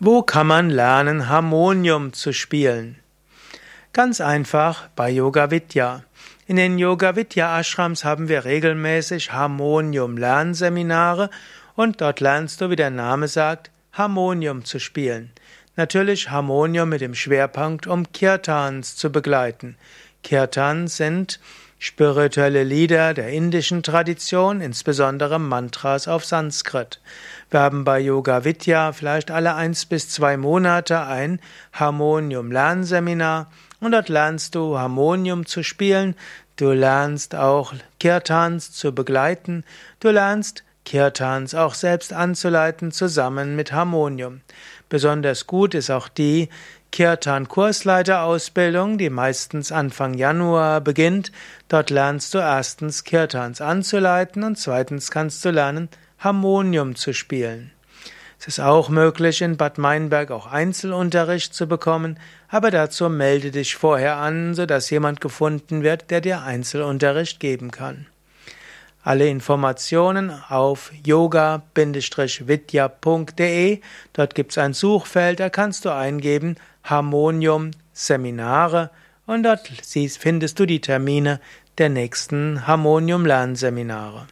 Wo kann man lernen, Harmonium zu spielen? Ganz einfach bei Yoga Vidya. In den Yoga Vidya Ashrams haben wir regelmäßig Harmonium Lernseminare und dort lernst du, wie der Name sagt, Harmonium zu spielen. Natürlich Harmonium mit dem Schwerpunkt, um Kirtans zu begleiten. Kirtans sind spirituelle Lieder der indischen Tradition, insbesondere Mantras auf Sanskrit. Wir haben bei Yoga Vidya vielleicht alle eins bis zwei Monate ein Harmonium-Lernseminar und dort lernst du Harmonium zu spielen, du lernst auch Kirtans zu begleiten, du lernst Kirtans auch selbst anzuleiten zusammen mit Harmonium. Besonders gut ist auch die Kirtan-Kursleiterausbildung, die meistens Anfang Januar beginnt. Dort lernst du erstens Kirtans anzuleiten und zweitens kannst du lernen, Harmonium zu spielen. Es ist auch möglich, in Bad Meinberg auch Einzelunterricht zu bekommen, aber dazu melde dich vorher an, sodass jemand gefunden wird, der dir Einzelunterricht geben kann. Alle Informationen auf yoga-vidya.de. Dort gibt es ein Suchfeld, da kannst du eingeben Harmonium Seminare und dort findest du die Termine der nächsten Harmonium Lernseminare.